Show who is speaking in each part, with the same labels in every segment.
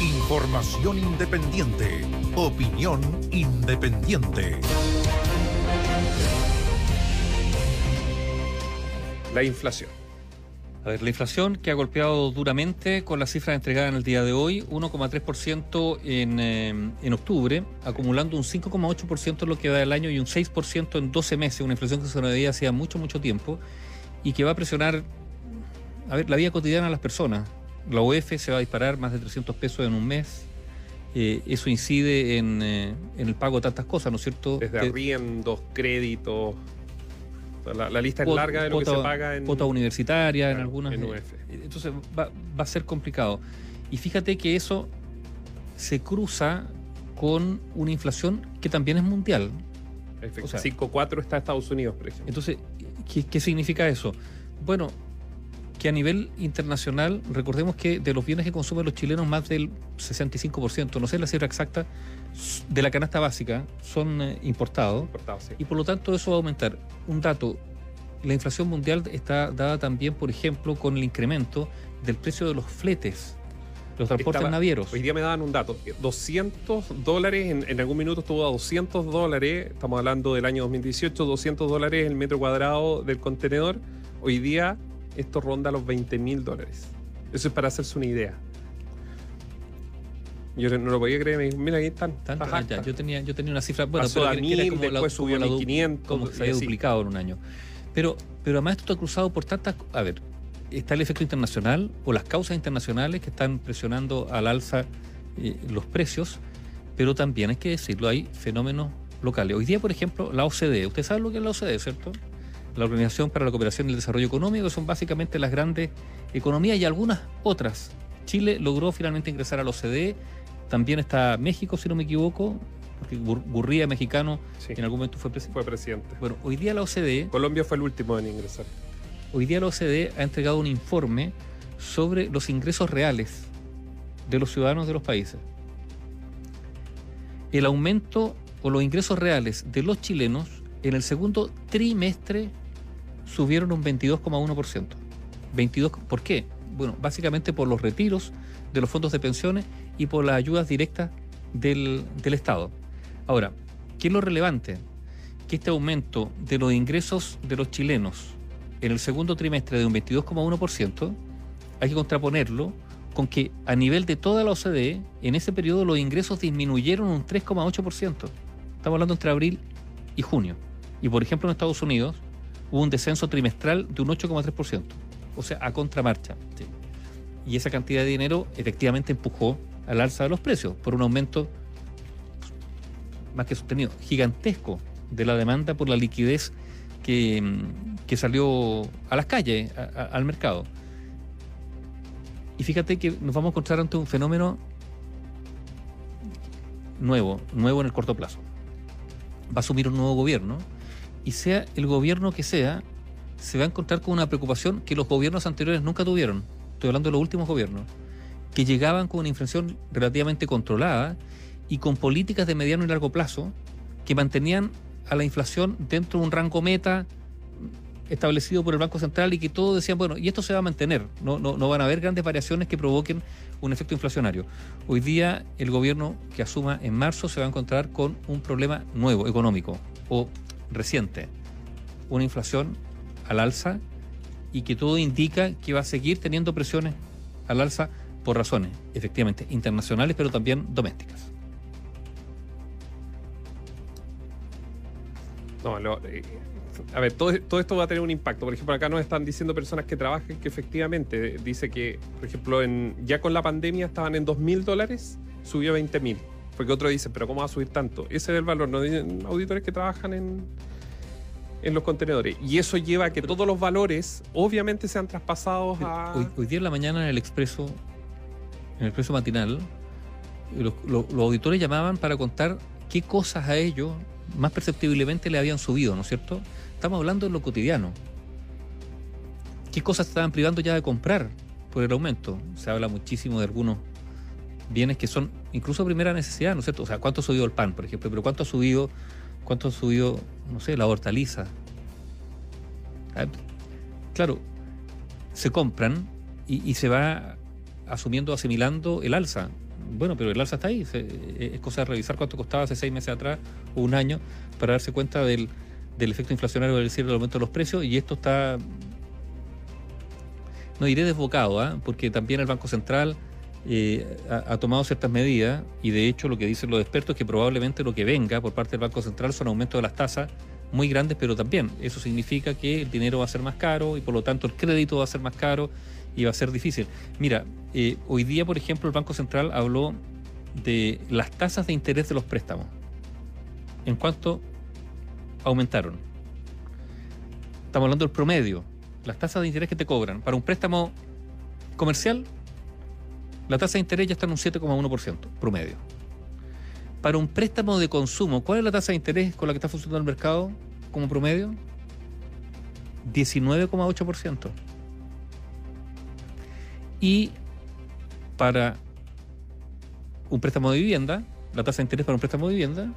Speaker 1: Información independiente. Opinión independiente.
Speaker 2: La inflación.
Speaker 3: A ver, la inflación que ha golpeado duramente con las cifras entregadas en el día de hoy, 1,3% en, eh, en octubre, acumulando un 5,8% en lo que va del año y un 6% en 12 meses, una inflación que se no veía hacía mucho, mucho tiempo y que va a presionar, a ver, la vida cotidiana de las personas. La UEF se va a disparar más de 300 pesos en un mes. Eh, eso incide en, eh, en, el pago de tantas cosas, ¿no es cierto?
Speaker 2: Desde arriendos, créditos, la, la, lista es larga de lo
Speaker 3: cuota,
Speaker 2: que se paga en.
Speaker 3: Cuota universitaria, en algunas.
Speaker 2: En UF.
Speaker 3: Entonces va, va, a ser complicado. Y fíjate que eso se cruza con una inflación que también es mundial.
Speaker 2: O sea, 5,4 está Estados Unidos, por ejemplo.
Speaker 3: Entonces, ¿qué, ¿qué significa eso? Bueno, que a nivel internacional, recordemos que de los bienes que consumen los chilenos, más del 65%, no sé la cifra exacta, de la canasta básica son eh, importados.
Speaker 2: Importado, sí.
Speaker 3: Y por lo tanto eso va a aumentar. Un dato, la inflación mundial está dada también, por ejemplo, con el incremento del precio de los fletes, los transportes
Speaker 2: Estaba-
Speaker 3: navieros.
Speaker 2: Hoy día me daban un dato. 200 dólares, en, en algún minuto estuvo a 200 dólares, estamos hablando del año 2018, 200 dólares el metro cuadrado del contenedor. Hoy día esto ronda los 20 mil dólares. Eso es para hacerse una idea. Yo no lo podía creer, me dijo, mira, aquí están.
Speaker 3: Tanto,
Speaker 2: Ajá,
Speaker 3: ah, ya, yo tenía, yo tenía una cifra, bueno,
Speaker 2: Pasó
Speaker 3: pero
Speaker 2: a 1000,
Speaker 3: como la-
Speaker 2: después
Speaker 3: como
Speaker 2: subió a
Speaker 3: la du-
Speaker 2: 1500,
Speaker 3: como que se había
Speaker 2: así.
Speaker 3: duplicado en un año. Pero, pero además esto está cruzado por tantas, a ver, está el efecto internacional o las causas internacionales que están presionando al alza eh, los precios, pero también hay que decirlo, hay fenómenos locales. Hoy día, por ejemplo, la OCDE, usted sabe lo que es la OCDE, ¿cierto? La Organización para la Cooperación y el Desarrollo Económico, que son básicamente las grandes economías y algunas otras. Chile logró finalmente ingresar a la OCDE, también está México, si no me equivoco, porque Gur- Gurría, mexicano,
Speaker 2: Sí,
Speaker 3: en algún momento fue presidente.
Speaker 2: fue presidente.
Speaker 3: Bueno, hoy día la OCDE,
Speaker 2: Colombia fue el último en ingresar.
Speaker 3: hoy día la OCDE ha entregado un informe sobre los ingresos reales de los ciudadanos de los países. El aumento o los ingresos reales de los chilenos en el segundo trimestre subieron un 22,1%. 22, ¿Por qué? Bueno, básicamente por los retiros de los fondos de pensiones y por las ayudas directas del, del Estado. Ahora, ¿qué es lo relevante? Que este aumento de los ingresos de los chilenos en el segundo trimestre de un 22,1%, hay que contraponerlo con que a nivel de toda la OCDE, en ese periodo los ingresos disminuyeron un 3,8%. Estamos hablando entre abril y junio. Y por ejemplo en Estados Unidos hubo un descenso trimestral de un 8,3%. O sea, a contramarcha. Y esa cantidad de dinero efectivamente empujó al alza de los precios por un aumento más que sostenido, gigantesco de la demanda por la liquidez que, que salió a las calles, a- al mercado. Y fíjate que nos vamos a encontrar ante un fenómeno nuevo, nuevo en el corto plazo. Va a asumir un nuevo gobierno y sea el gobierno que sea, se va a encontrar con una preocupación que los gobiernos anteriores nunca tuvieron. Estoy hablando de los últimos gobiernos, que llegaban con una inflación relativamente controlada y con políticas de mediano y largo plazo que mantenían a la inflación dentro de un rango meta establecido por el Banco Central y que todos decían, bueno, y esto se va a mantener, no, no, no van a haber grandes variaciones que provoquen un efecto inflacionario. Hoy día el gobierno que asuma en marzo se va a encontrar con un problema nuevo, económico o reciente, una inflación al alza y que todo indica que va a seguir teniendo presiones al alza por razones, efectivamente, internacionales, pero también domésticas.
Speaker 2: No, lo- eh, a ver, todo, todo esto va a tener un impacto. Por ejemplo, acá nos están diciendo personas que trabajan que efectivamente dice que, por ejemplo, en, ya con la pandemia estaban en 2 mil dólares, subió a 20 mil. Porque otro dice, pero ¿cómo va a subir tanto? Ese es el valor. No Dicen auditores que trabajan en, en los contenedores. Y eso lleva a que todos los valores, obviamente, sean traspasados a.
Speaker 3: Hoy, hoy día en la mañana en el expreso, en el expreso matinal, los, los- los auditores llamaban para contar qué cosas a ellos más perceptiblemente le habían subido, ¿no es cierto? Estamos hablando de lo cotidiano. ¿Qué cosas estaban privando ya de comprar por el aumento? Se habla muchísimo de algunos bienes que son incluso primera necesidad, ¿no es cierto? O sea, ¿cuánto ha subido el pan, por ejemplo? Pero ¿cuánto ha subido, cuánto ha subido, no sé, la hortaliza? Ah, Claro, se compran y, y se va asumiendo, asimilando el alza Bueno, pero el alza está ahí. Eh, es cosa de revisar cuánto costaba hace seis meses atrás o un año para darse cuenta del, del efecto inflacionario del cierre del aumento de los precios y esto está, no diré desbocado, ¿ah? porque también el Banco Central eh, ha, tomado ciertas medidas y de hecho lo que dicen los expertos es que probablemente lo que venga por parte del Banco Central son aumentos de las tasas muy grandes, pero también eso significa que el dinero va a ser más caro y por lo tanto el crédito va a ser más caro y va a ser difícil. Mira, eh, hoy día, por ejemplo, el Banco Central habló de las tasas de interés de los préstamos. ¿En cuánto aumentaron? Estamos hablando del promedio. Las tasas de interés que te cobran para un préstamo comercial, la tasa de interés ya está en un 7,1% promedio. Para un préstamo de consumo, ¿cuál es la tasa de interés con la que está funcionando el mercado como promedio? 19,8%. Y para un préstamo de vivienda, la tasa de interés para un préstamo de vivienda,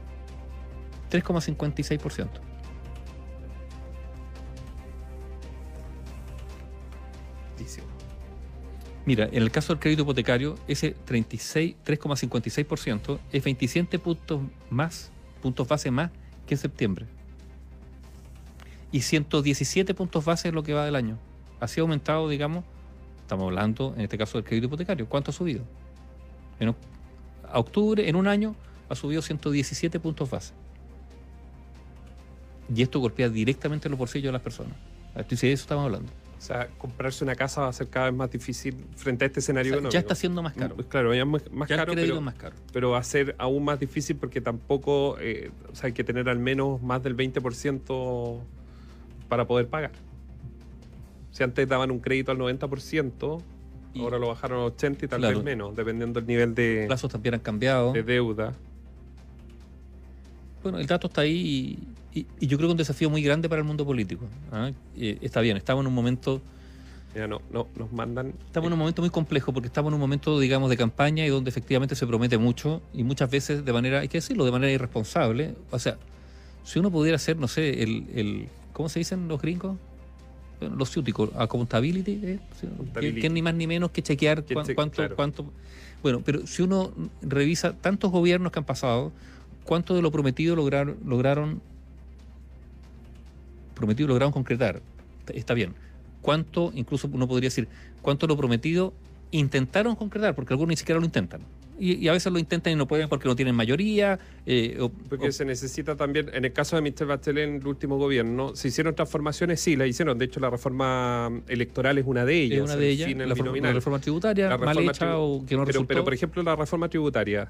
Speaker 3: 3,56%. Mira, en el caso del crédito hipotecario, ese 36, 3,56% es 27 puntos más, puntos base más que en septiembre. Y 117 puntos base es lo que va del año. Así ha aumentado, digamos, estamos hablando en este caso del crédito hipotecario. ¿Cuánto ha subido? En a octubre, en un año, ha subido 117 puntos base. Y esto golpea directamente los bolsillos de las personas. De eso estamos hablando.
Speaker 2: O sea, comprarse una casa va a ser cada vez más difícil frente a este escenario
Speaker 3: O sea,
Speaker 2: económico.
Speaker 3: ya está siendo más caro.
Speaker 2: Pues Claro, ya es más, más
Speaker 3: Ya
Speaker 2: caro, pero,
Speaker 3: más caro.
Speaker 2: pero va a ser aún más difícil porque tampoco, eh, o sea, hay que tener al menos más del 20% para poder pagar. Si antes daban un crédito al 90%,
Speaker 3: Y-
Speaker 2: ahora lo bajaron al 80% y tal
Speaker 3: Claro.
Speaker 2: vez menos, dependiendo del nivel de,
Speaker 3: plazos también han cambiado.
Speaker 2: de deuda.
Speaker 3: Bueno, el dato está ahí y, y- y yo creo que es un desafío muy grande para el mundo político. ¿ah? Eh, está bien, estamos en un momento,
Speaker 2: Ya no, no, nos mandan.
Speaker 3: estamos en un momento muy complejo porque estamos en un momento, digamos, de campaña y donde efectivamente se promete mucho y muchas veces de manera, hay que decirlo, de manera irresponsable. O sea, si uno pudiera hacer, no sé, el, el ¿cómo se dicen los gringos? Bueno, los ciúticos, accountability, ¿eh?
Speaker 2: Accountability.
Speaker 3: que ni más ni menos que chequear
Speaker 2: Que
Speaker 3: cuán-
Speaker 2: che-
Speaker 3: cuánto,
Speaker 2: claro.
Speaker 3: cuánto. Bueno, pero si uno revisa tantos gobiernos que han pasado, cuánto de lo prometido lograron, lograron prometido lograron concretar. Está- bien. ¿Cuánto, incluso uno podría decir, cuánto de lo prometido intentaron concretar? Porque algunos ni siquiera lo intentan. Y, y a veces lo intentan y no pueden porque no tienen mayoría. eh, o-
Speaker 2: Porque
Speaker 3: o-
Speaker 2: se necesita también, en el caso de Mr. Bachelet en el último gobierno, se hicieron transformaciones, sí, las hicieron. De hecho, la reforma electoral es una de ellas.
Speaker 3: es una de ellas,
Speaker 2: el
Speaker 3: la, reforma tributaria
Speaker 2: La
Speaker 3: mal hecha
Speaker 2: tribu-
Speaker 3: o que no
Speaker 2: pero,
Speaker 3: resultó.
Speaker 2: pero, por ejemplo, la reforma tributaria.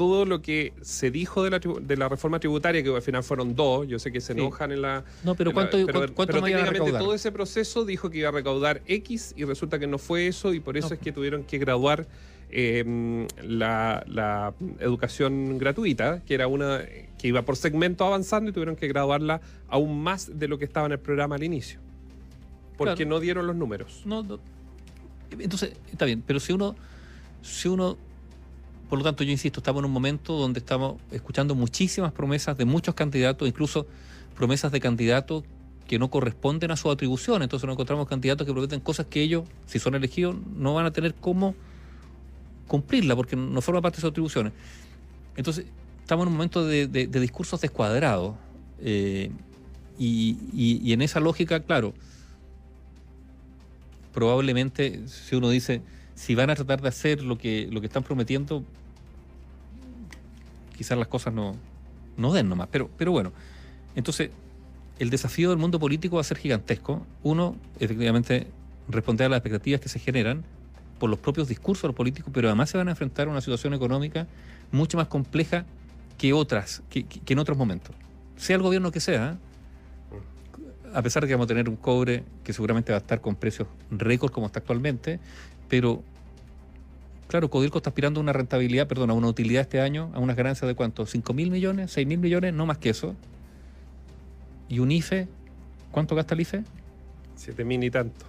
Speaker 2: Todo lo que se dijo de la, de la reforma tributaria, que al final fueron dos, yo sé que se
Speaker 3: Sí.
Speaker 2: enojan en la...
Speaker 3: no, pero
Speaker 2: en la-
Speaker 3: ¿cuánto,
Speaker 2: pero,
Speaker 3: cuánto,
Speaker 2: pero técnicamente todo ese proceso dijo que iba a recaudar X y resulta que no fue eso y por eso
Speaker 3: No.
Speaker 2: es que tuvieron que graduar eh, la, la educación gratuita, que era una que iba por segmento avanzando y tuvieron que graduarla aún más de lo que estaba en el programa al inicio. Porque
Speaker 3: Claro.
Speaker 2: no dieron los números.
Speaker 3: No, no. Entonces, está bien, pero si uno, si uno, por lo tanto, yo insisto, estamos en un momento donde estamos escuchando muchísimas promesas de muchos candidatos, incluso promesas de candidatos que no corresponden a su atribución. Entonces nos encontramos candidatos que prometen cosas que ellos, si son elegidos, no van a tener cómo cumplirla, porque no forma parte de sus atribuciones. Entonces, estamos en un momento de, discursos descuadrados. eh, y, y- y en esa lógica, claro, probablemente si uno dice si van a tratar de hacer lo que lo que están prometiendo quizás las cosas no no den nomás pero pero bueno. Entonces el desafío del mundo político va a ser gigantesco. Uno efectivamente responder a las expectativas que se generan por los propios discursos políticos pero además se van a enfrentar a una situación económica mucho más compleja que otras que, que- en otros momentos. Sea el gobierno que sea a pesar de que vamos a tener un cobre que seguramente va a estar con precios récord como está actualmente, pero claro, Codelco está aspirando a una rentabilidad, perdón, a una utilidad este año, a unas ganancias de cuánto, 5 mil millones, 6 mil millones, no más que eso. Y un IFE, ¿cuánto gasta el IFE?
Speaker 2: Siete mil y tanto.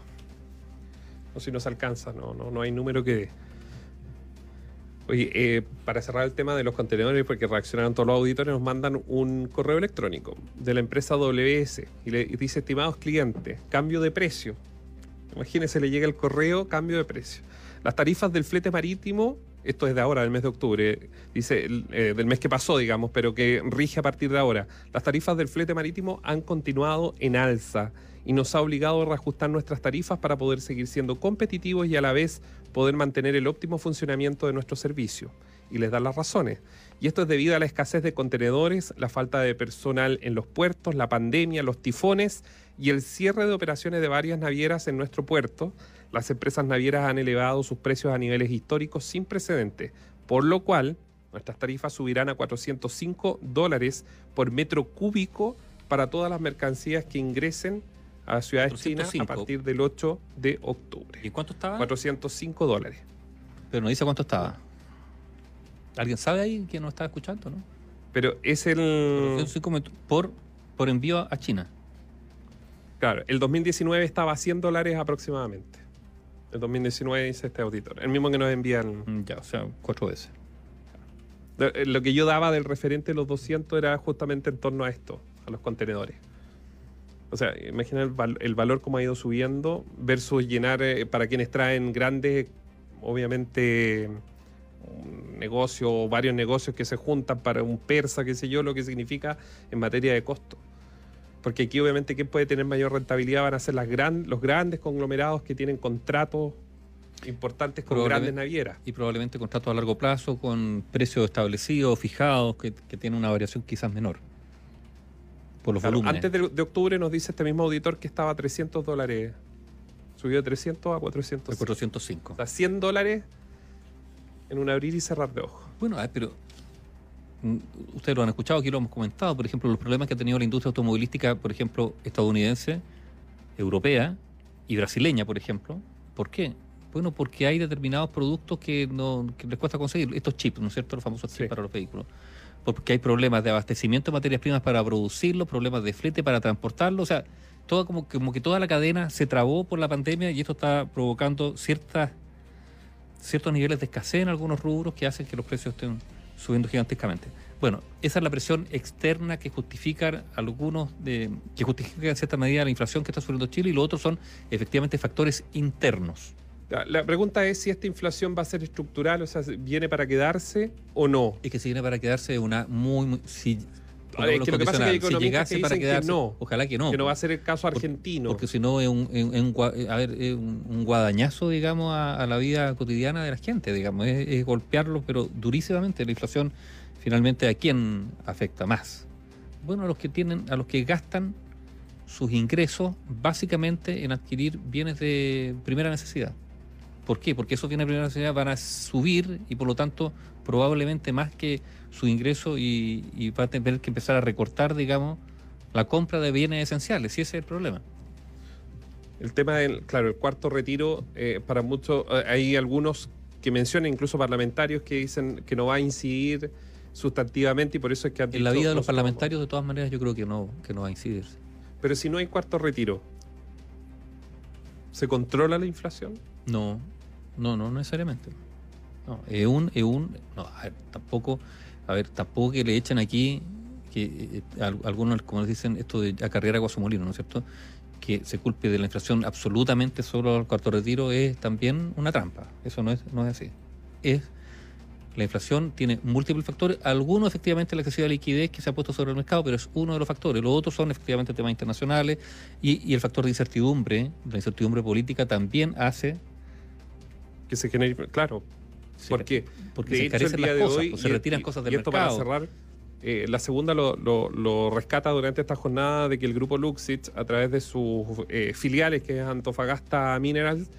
Speaker 2: No si no se alcanza, no, no, no hay número que. Oye, eh, para cerrar el tema de los contenedores, porque reaccionaron todos los auditores, nos mandan un correo electrónico de la empresa WS y le y dice, estimados clientes, cambio de precio. Imagínense, le llega el correo, cambio de precio. Las tarifas del flete marítimo esto es de ahora, del mes de octubre, dice eh, del mes que pasó, digamos, pero que rige a partir de ahora. Las tarifas del flete marítimo han continuado en alza y nos ha obligado a reajustar nuestras tarifas para poder seguir siendo competitivos y a la vez poder mantener el óptimo funcionamiento de nuestro servicio. Y les dan las razones. Y esto es debido a la escasez de contenedores, la falta de personal en los puertos, la pandemia, los tifones y el cierre de operaciones de varias navieras en nuestro puerto. Las empresas navieras han elevado sus precios a niveles históricos sin precedentes, por lo cual nuestras tarifas subirán a 405 dólares por metro cúbico para todas las mercancías que ingresen a la ciudad de China a partir del 8 de octubre.
Speaker 3: ¿Y cuánto estaba?
Speaker 2: 405 dólares.
Speaker 3: Pero no dice cuánto estaba. ¿Alguien sabe ahí quién nos está escuchando, no?
Speaker 2: Pero es el...
Speaker 3: Por, por envío a China.
Speaker 2: Claro, el 2019 estaba a 100 dólares aproximadamente. El 2019 dice este auditor. El mismo que nos envían...
Speaker 3: Mm, ya, o sea, cuatro veces.
Speaker 2: Eh, lo que yo daba del referente de los 200 era justamente en torno a esto, a los contenedores. O sea, imagina el, valor como ha ido subiendo versus llenar eh, para quienes traen grandes, obviamente, un negocio o varios negocios que se juntan para un persa, qué sé yo, lo que significa en materia de costo. Porque aquí obviamente quien puede tener mayor rentabilidad van a ser las gran, los grandes conglomerados que tienen contratos importantes con grandes navieras.
Speaker 3: Y probablemente contratos a largo plazo con precios establecidos, fijados, que, que tienen una variación quizás menor por los volúmenes.
Speaker 2: Antes de, octubre nos dice este mismo auditor que estaba a 300 dólares. Subió de 300 a 400.
Speaker 3: 405.
Speaker 2: O sea, 100 dólares en un abrir y cerrar de ojos.
Speaker 3: Bueno, pero ustedes lo han escuchado, aquí lo hemos comentado, por ejemplo, los problemas que ha tenido la industria automovilística, por ejemplo, estadounidense, europea y brasileña, por ejemplo. ¿Por qué? Bueno, porque hay determinados productos que, no, que les cuesta conseguir, estos chips, ¿no es cierto? Los famosos chips para los vehículos porque hay problemas de abastecimiento de materias primas para producirlo, problemas de flete para transportarlo, o sea, todo como, como que toda la cadena se trabó por la pandemia y esto está provocando ciertas ciertos niveles de escasez en algunos rubros que hacen que los precios estén subiendo gigantescamente. Bueno, esa es la presión externa que justifica algunos de, que justifica en cierta medida la inflación que está sufriendo Chile y los otros son efectivamente factores internos.
Speaker 2: La pregunta es si esta inflación va a ser estructural, o sea, ¿viene para quedarse o no?
Speaker 3: Es que si viene para quedarse una muy... muy si,
Speaker 2: es que lo que pasa es que hay si llegase
Speaker 3: para quedarse,
Speaker 2: no,
Speaker 3: ojalá que no.
Speaker 2: Que no va a ser el caso argentino.
Speaker 3: Porque, si no es un, a ver, un, guadañazo, digamos, a, la vida cotidiana de la gente, digamos. Es, es golpearlo, pero durísimamente. La inflación, finalmente, ¿a quién afecta más? Bueno, a los que tienen, a los que gastan sus ingresos básicamente en adquirir bienes de primera necesidad. ¿Por qué? Porque esos bienes de primera necesidad van a subir y por lo tanto probablemente más que su ingreso y, va a tener que empezar a recortar, digamos, la compra de bienes esenciales. Y ese es el problema.
Speaker 2: El tema del, claro, el cuarto retiro, eh, para muchos, eh, hay algunos que mencionan, incluso parlamentarios, que dicen que no va a incidir sustantivamente y por eso es que...
Speaker 3: en la vida de los parlamentarios, de todas maneras, yo creo que no, que no va a incidir.
Speaker 2: Pero si no hay cuarto retiro, ¿se controla la inflación?
Speaker 3: No, no, no necesariamente. No, es un, es un, no, a ver, tampoco, a ver, tampoco que le echen aquí que eh, algunos, como les dicen, esto de acarrear agua a su ¿no es cierto? Que se culpe de la inflación absolutamente solo al cuarto retiro es también una trampa. Eso no es, no es así. Es la inflación tiene múltiples factores, algunos efectivamente la excesiva liquidez que se ha puesto sobre el mercado, pero es uno de los factores. Los otros son efectivamente temas internacionales y, y el factor de incertidumbre, la incertidumbre política también hace
Speaker 2: que se genere, claro, porque,
Speaker 3: porque se hecho, el las cosas, pues, se retiran cosas del y esto
Speaker 2: para cerrar, eh, la segunda lo, lo, rescata durante esta jornada de que el grupo Luxich, a través de sus eh, filiales, que es Antofagasta Minerals,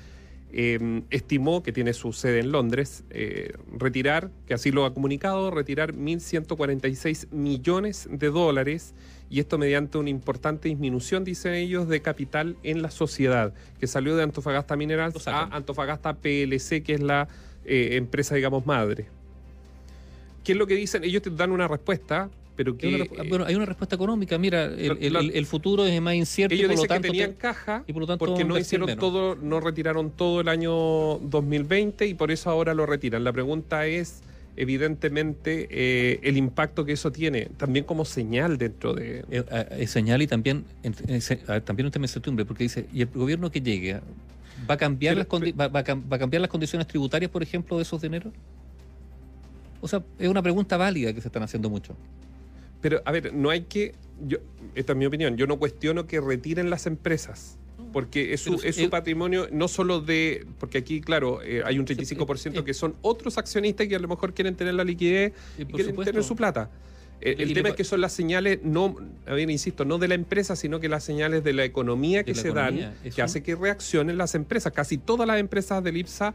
Speaker 2: em, estimó que tiene su sede en Londres, eh, retirar, que así lo ha comunicado, retirar 1.146 millones de dólares y esto mediante una importante disminución, dicen ellos, de capital en la sociedad, que salió de Antofagasta Minerals a Antofagasta PLC, que es la eh, empresa, digamos, madre. ¿Qué es lo que dicen? Ellos te dan una respuesta, pero que...
Speaker 3: bueno, hay una respuesta económica. Mira, el, futuro es más incierto.
Speaker 2: Ellos dicen que tenían caja y por lo tanto porque no hicieron todo, no retiraron todo el año 2020 y por eso ahora lo retiran. La pregunta es evidentemente eh, el impacto que eso tiene, también como señal dentro de...
Speaker 3: Es, eh, señal y también, también un tema de incertidumbre, porque dice, ¿y el gobierno que llegue va a cambiar, las, va, a cambiar las condiciones tributarias, por ejemplo, de esos dineros? O sea, es una pregunta válida que se están haciendo mucho.
Speaker 2: Pero, a ver, no hay que. Yo, esta es mi opinión. Yo no cuestiono que retiren las empresas. Porque es su,
Speaker 3: Pero
Speaker 2: es su patrimonio, no solo de. Porque aquí, claro, eh, hay un 35%
Speaker 3: eh,
Speaker 2: que son otros accionistas que a lo mejor quieren tener la liquidez
Speaker 3: Y
Speaker 2: quieren
Speaker 3: supuesto.
Speaker 2: tener su plata. Eh, el
Speaker 3: le
Speaker 2: tema es que son las señales, no, a ver, insisto, no de la empresa, sino que las señales de la economía que
Speaker 3: la
Speaker 2: se
Speaker 3: economía.
Speaker 2: dan,
Speaker 3: Eso-
Speaker 2: que hace que reaccionen las empresas. Casi todas las empresas del IPSA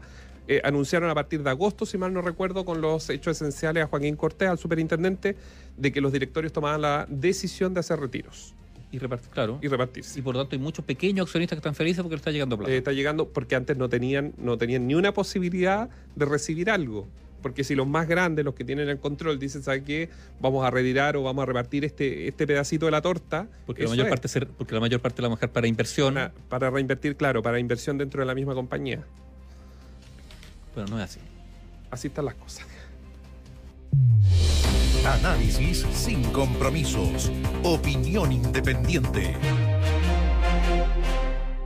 Speaker 2: eh, anunciaron a partir de agosto, si mal no recuerdo, con los hechos esenciales a Joaquín Cortés, al superintendente, de que los directorios tomaban la decisión de hacer retiros
Speaker 3: Y repartir, claro.
Speaker 2: y repartirse.
Speaker 3: Y por lo tanto hay muchos pequeños accionistas que están felices porque les está llegando plata.
Speaker 2: Eh, está llegando porque antes no tenían, no tenían ni una posibilidad de recibir algo. Porque si los más grandes, los que tienen el control, dicen, ¿sabes qué? Vamos a retirar o vamos a repartir este, este pedacito de la torta.
Speaker 3: porque, la mayor
Speaker 2: es,
Speaker 3: parte ser- porque la mayor parte la vamos a dejar para inversión.
Speaker 2: para, para reinvertir, claro, para inversión dentro de la misma compañía.
Speaker 3: Pero no es así.
Speaker 2: Así están las cosas.
Speaker 1: Análisis sin compromisos. Opinión independiente.